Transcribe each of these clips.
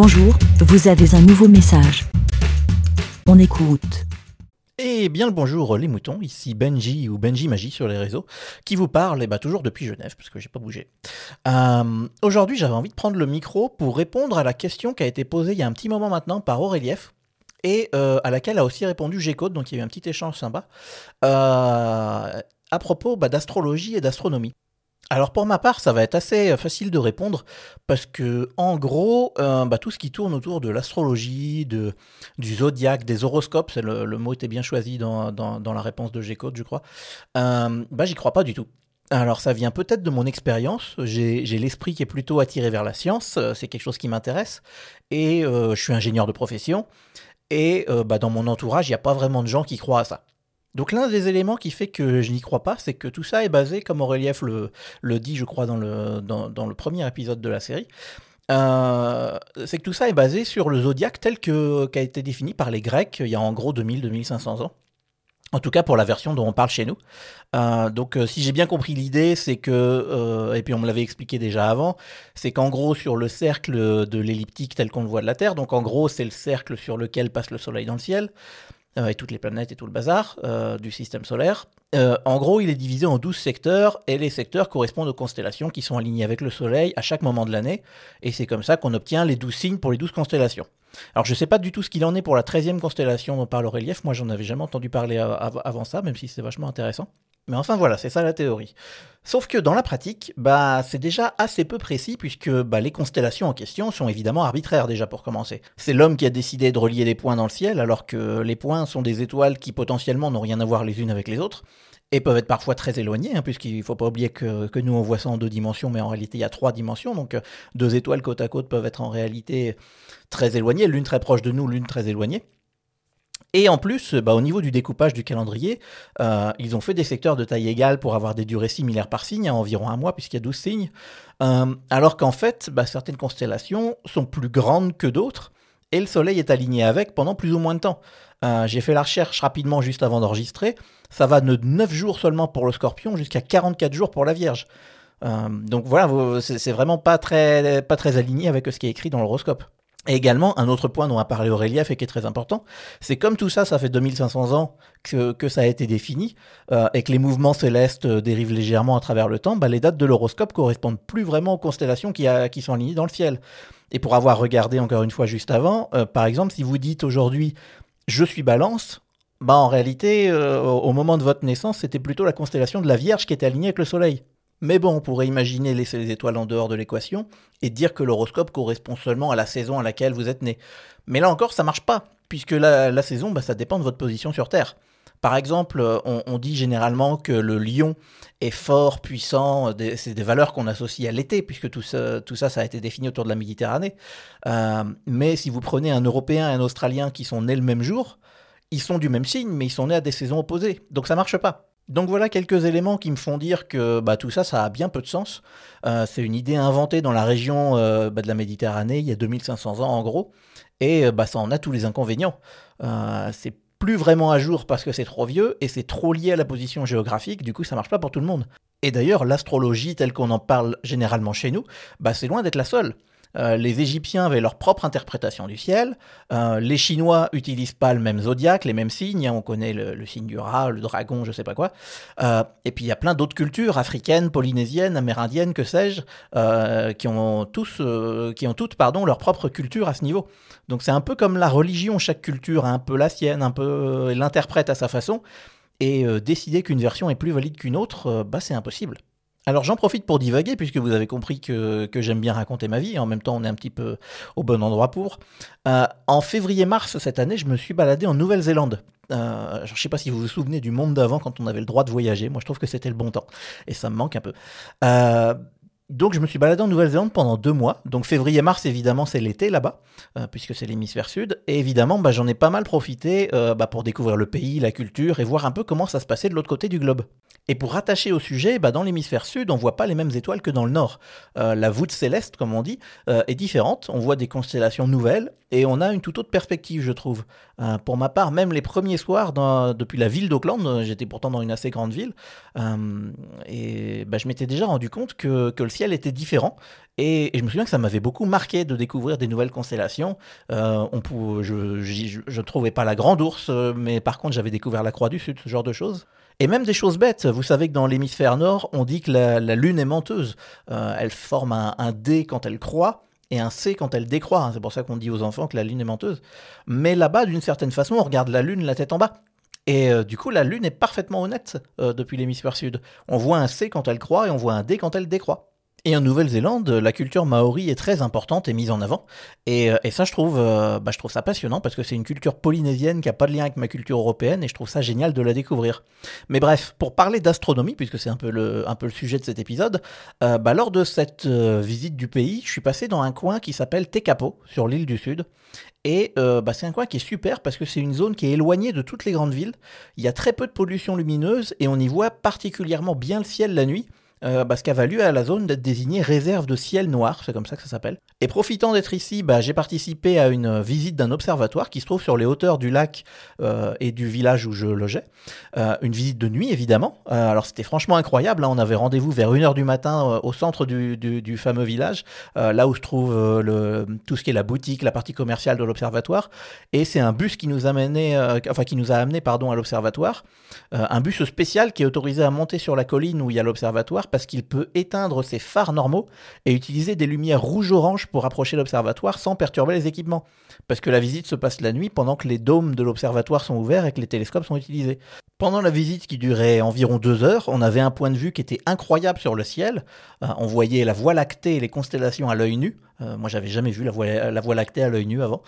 Bonjour, vous avez un nouveau message. On écoute. Et bien le bonjour les moutons, ici Benji ou Benji Magie sur les réseaux, qui vous parle, et bah toujours depuis Genève, parce que j'ai pas bougé. Euh, Aujourd'hui j'avais envie de prendre le micro pour répondre à la question qui a été posée il y a un petit moment maintenant par Aurelief, et euh, à laquelle a aussi répondu G-Code, donc il y a eu un petit échange sympa, euh, à propos bah, d'astrologie et d'astronomie. Alors pour ma part, ça va être assez euh, facile de répondre parce que en gros, euh, bah, tout ce qui tourne autour de l'astrologie, du zodiaque, des horoscopes, c'est le, mot était bien choisi dans, dans, la réponse de G-Code, je crois, euh, bah j'y crois pas du tout. Alors ça vient peut-être de mon expérience, j'ai l'esprit qui est plutôt attiré vers la science, c'est quelque chose qui m'intéresse, et je suis ingénieur de profession, et bah, dans mon entourage, il n'y a pas vraiment de gens qui croient à ça. Donc l'un des éléments qui fait que je n'y crois pas, c'est que tout ça est basé, comme Aurelief le, le dit, je crois, dans le, premier épisode de la série, euh, c'est que tout ça est basé sur le zodiaque tel que qu'a été défini par les Grecs il y a en gros 2000-2500 ans. En tout cas pour la version dont on parle chez nous. Euh, donc euh, si j'ai bien compris l'idée, c'est que, et puis on me l'avait expliqué déjà avant, c'est qu'en gros sur le cercle de l'elliptique tel qu'on le voit de la Terre, donc en gros c'est le cercle sur lequel passe le Soleil dans le ciel, et toutes les planètes et tout le bazar euh, du système solaire. Euh, en gros, il est divisé en 12 secteurs, et les secteurs correspondent aux constellations qui sont alignées avec le Soleil à chaque moment de l'année, et c'est comme ça qu'on obtient les 12 signes pour les 12 constellations. Alors je ne sais pas du tout ce qu'il en est pour la 13e constellation dont parle le relief, moi j'en avais jamais entendu parler avant ça, même si c'est vachement intéressant. Mais enfin voilà, c'est ça la théorie. Sauf que dans la pratique, bah, c'est déjà assez peu précis puisque bah, les constellations en question sont évidemment arbitraires déjà pour commencer. C'est l'homme qui a décidé de relier les points dans le ciel alors que les points sont des étoiles qui potentiellement n'ont rien à voir les unes avec les autres et peuvent être parfois très éloignées, hein, puisqu'il ne faut pas oublier que, que, nous on voit ça en deux dimensions, mais en réalité il y a trois dimensions, donc euh, deux étoiles côte à côte peuvent être en réalité très éloignées, l'une très proche de nous, l'une très éloignée. Et en plus, bah, au niveau du découpage du calendrier, euh, ils ont fait des secteurs de taille égale pour avoir des durées similaires par signe, à environ un mois, puisqu'il y a 12 signes. Euh, alors qu'en fait, bah, certaines constellations sont plus grandes que d'autres, et le Soleil est aligné avec pendant plus ou moins de temps. Euh, j'ai fait la recherche rapidement juste avant d'enregistrer. Ça va de 9 jours seulement pour le Scorpion jusqu'à 44 jours pour la Vierge. donc voilà, c'est vraiment pas très, pas très aligné avec ce qui est écrit dans l'horoscope. Et également, un autre point dont a parlé Aurélieff et qui est très important, c'est comme tout ça, ça fait 2500 ans que, ça a été défini, euh, et que les mouvements célestes euh, dérivent légèrement à travers le temps, bah, les dates de l'horoscope correspondent plus vraiment aux constellations qui sont alignées dans le ciel. Et pour avoir regardé encore une fois juste avant, euh, par exemple, si vous dites aujourd'hui je suis balance, bah en réalité, au moment de votre naissance, c'était plutôt la constellation de la Vierge qui était alignée avec le Soleil. Mais bon, on pourrait imaginer laisser les étoiles en dehors de l'équation et dire que l'horoscope correspond seulement à la saison à laquelle vous êtes né. Mais là encore, ça marche pas, puisque la, saison, bah, ça dépend de votre position sur Terre. Par exemple, on, dit généralement que le lion est fort, puissant, c'est des valeurs qu'on associe à l'été, puisque tout ça, tout ça, ça a été défini autour de la Méditerranée. Euh, mais si vous prenez un Européen et un Australien qui sont nés le même jour, ils sont du même signe, mais ils sont nés à des saisons opposées. Donc ça marche pas. Donc voilà quelques éléments qui me font dire que bah, tout ça, ça a bien peu de sens. Euh, c'est une idée inventée dans la région euh, bah, de la Méditerranée il y a 2500 ans en gros, et euh, bah, ça en a tous les inconvénients. c'est plus vraiment à jour parce que c'est trop vieux et c'est trop lié à la position géographique, du coup ça marche pas pour tout le monde. Et d'ailleurs, l'astrologie telle qu'on en parle généralement chez nous, bah, c'est loin d'être la seule. Euh, les Égyptiens avaient leur propre interprétation du ciel. Euh, les Chinois utilisent pas le même zodiaque, les mêmes signes. Hein. on connaît le, signe du rat, le dragon, je sais pas quoi. Euh, et puis il y a plein d'autres cultures africaines, polynésiennes, amérindiennes, que sais-je, qui ont toutes, pardon, leur propre culture à ce niveau. Donc c'est un peu comme la religion. Chaque culture a un peu la sienne, un peu l'interprète à sa façon. Et décider qu'une version est plus valide qu'une autre, bah c'est impossible. Alors j'en profite pour divaguer, puisque vous avez compris que, j'aime bien raconter ma vie, et en même temps on est un petit peu au bon endroit pour. Euh, en février-mars cette année, je me suis baladé en Nouvelle-Zélande. Euh, je ne sais pas si vous vous souvenez du monde d'avant quand on avait le droit de voyager. Moi, je trouve que c'était le bon temps. Et ça me manque un peu. Euh, donc je me suis baladé en Nouvelle-Zélande pendant deux mois. Donc février-mars, évidemment, c'est l'été là-bas, puisque c'est l'hémisphère sud. Et évidemment, bah, j'en ai pas mal profité bah, pour découvrir le pays, la culture, et voir un peu comment ça se passait de l'autre côté du globe. Et pour rattacher au sujet, bah dans l'hémisphère sud, on voit pas les mêmes étoiles que dans le nord. Euh, la voûte céleste, comme on dit, euh, est différente. On voit des constellations nouvelles et on a une toute autre perspective, je trouve. Euh, pour ma part, même les premiers soirs depuis la ville d'Auckland, j'étais pourtant dans une assez grande ville, et je m'étais déjà rendu compte que, que, le ciel était différent. Et, je me souviens que ça m'avait beaucoup marqué de découvrir des nouvelles constellations. on je ne trouvais pas la Grande Ourse, mais par contre j'avais découvert la Croix du Sud, ce genre de choses. Et même des choses bêtes. Vous savez que dans l'hémisphère nord, on dit que la, Lune est menteuse. Euh, elle forme un, D quand elle croît et un C quand elle décroît. C'est pour ça qu'on dit aux enfants que la Lune est menteuse. Mais là-bas, d'une certaine façon, on regarde la Lune la tête en bas. Et euh, du coup, la Lune est parfaitement honnête euh, depuis l'hémisphère sud. On voit un C quand elle croît et on voit un D quand elle décroît. Et en Nouvelle-Zélande, la culture maori est très importante et mise en avant. Et, euh, ça, je trouve, euh, bah, je trouve ça passionnant parce que c'est une culture polynésienne qui n'a pas de lien avec ma culture européenne et je trouve ça génial de la découvrir. Mais bref, pour parler d'astronomie, puisque c'est un, peu le, sujet de cet épisode, euh, bah, lors de cette visite du pays, je suis passé dans un coin qui s'appelle Tekapo, sur l'île du Sud. Et bah, c'est un coin qui est super parce que c'est une zone qui est éloignée de toutes les grandes villes. Il y a très peu de pollution lumineuse et on y voit particulièrement bien le ciel la nuit euh, bah, ce qui a valu à la zone d'être désignée réserve de ciel noir, c'est comme ça que ça s'appelle. Et profitant d'être ici, bah, j'ai participé à une visite d'un observatoire qui se trouve sur les hauteurs du lac euh, et du village où je logeais. Euh, une visite de nuit, évidemment. alors c'était franchement incroyable, hein. on avait rendez-vous vers 1h du matin au centre du, fameux village, là où se trouve tout ce qui est la boutique, la partie commerciale de l'observatoire. Et c'est un bus qui nous a amené, enfin qui nous a amené pardon, à l'observatoire. un bus spécial qui est autorisé à monter sur la colline où il y a l'observatoire parce qu'il peut éteindre ses phares normaux et utiliser des lumières rouge-orange pour approcher l'observatoire sans perturber les équipements. Parce que la visite se passe la nuit pendant que les dômes de l'observatoire sont ouverts et que les télescopes sont utilisés. Pendant la visite qui durait environ deux heures, on avait un point de vue qui était incroyable sur le ciel. Euh, on voyait la Voie lactée et les constellations à l'œil nu. Euh, moi, j'avais jamais vu la voie lactée à l'œil nu avant.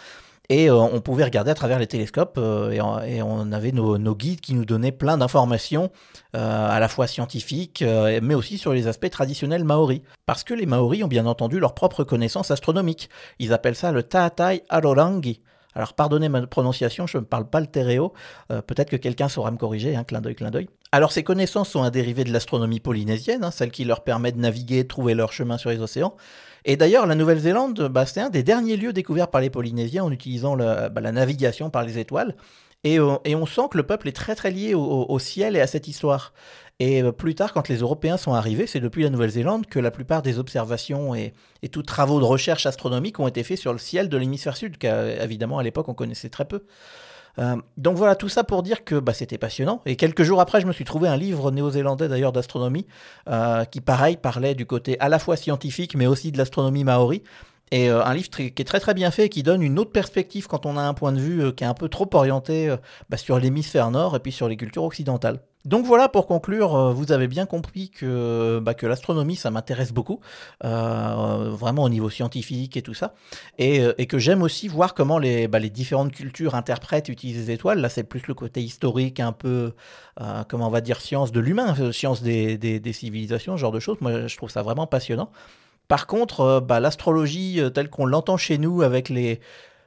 Et euh, on pouvait regarder à travers les télescopes euh, et, on, avait nos, guides qui nous donnaient plein d'informations, euh, à la fois scientifiques, mais aussi sur les aspects traditionnels maoris. Parce que les maoris ont bien entendu leur propre connaissance astronomique. Ils appellent ça le Taatai Arorangi. Alors pardonnez ma prononciation, je ne parle pas le terréo, peut-être que quelqu'un saura me corriger, hein, clin d'œil, clin d'œil. Alors ces connaissances sont un dérivé de l'astronomie polynésienne, hein, celle qui leur permet de naviguer, trouver leur chemin sur les océans, et d'ailleurs, la Nouvelle-Zélande, bah, c'est un des derniers lieux découverts par les Polynésiens en utilisant bah, la navigation par les étoiles. Euh, et, on sent que le peuple est très très lié au, ciel et à cette histoire. Et euh, plus tard, quand les Européens sont arrivés, c'est depuis la Nouvelle-Zélande que la plupart des observations et, et tous travaux de recherche astronomique ont été faits sur le ciel de l'hémisphère sud, qu'évidemment à l'époque on connaissait très peu. Euh, donc voilà, tout ça pour dire que bah, c'était passionnant. Et quelques jours après, je me suis trouvé un livre néo-zélandais d'ailleurs d'astronomie, euh, qui pareil parlait du côté à la fois scientifique, mais aussi de l'astronomie maori. Et euh, un livre qui est très très bien fait, qui donne une autre perspective quand on a un point de vue qui est un peu trop orienté bah, sur l'hémisphère nord et puis sur les cultures occidentales. Donc voilà, pour conclure, euh, vous avez bien compris que, bah, l'astronomie, ça m'intéresse beaucoup, euh, vraiment au niveau scientifique et tout ça, et, euh, que j'aime aussi voir comment les, bah, différentes cultures interprètent, utilisent les étoiles. Là, c'est plus le côté historique, un peu, comment on va dire, science de l'humain, science des, des, civilisations, ce genre de choses. Moi, je trouve ça vraiment passionnant. Par contre, bah, l'astrologie telle qu'on l'entend chez nous avec les,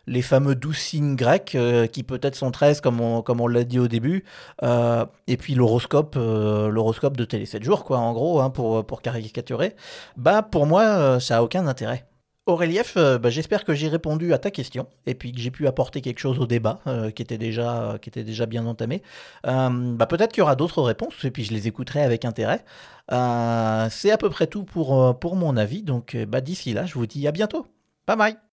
les fameux douze signes grecs, euh, qui peut-être sont 13 comme on, comme on l'a dit au début, euh, et puis l'horoscope, euh, l'horoscope de télé 7 jours, quoi, en gros, hein, pour, pour caricaturer, bah pour moi, ça a aucun intérêt. Aurélief, bah, j'espère que j'ai répondu à ta question et puis que j'ai pu apporter quelque chose au débat qui, était déjà, qui était déjà bien entamé. bah, Peut-être qu'il y aura d'autres réponses et puis je les écouterai avec intérêt. C'est à peu près tout pour, pour mon avis. Donc bah, d'ici là, je vous dis à bientôt. Bye bye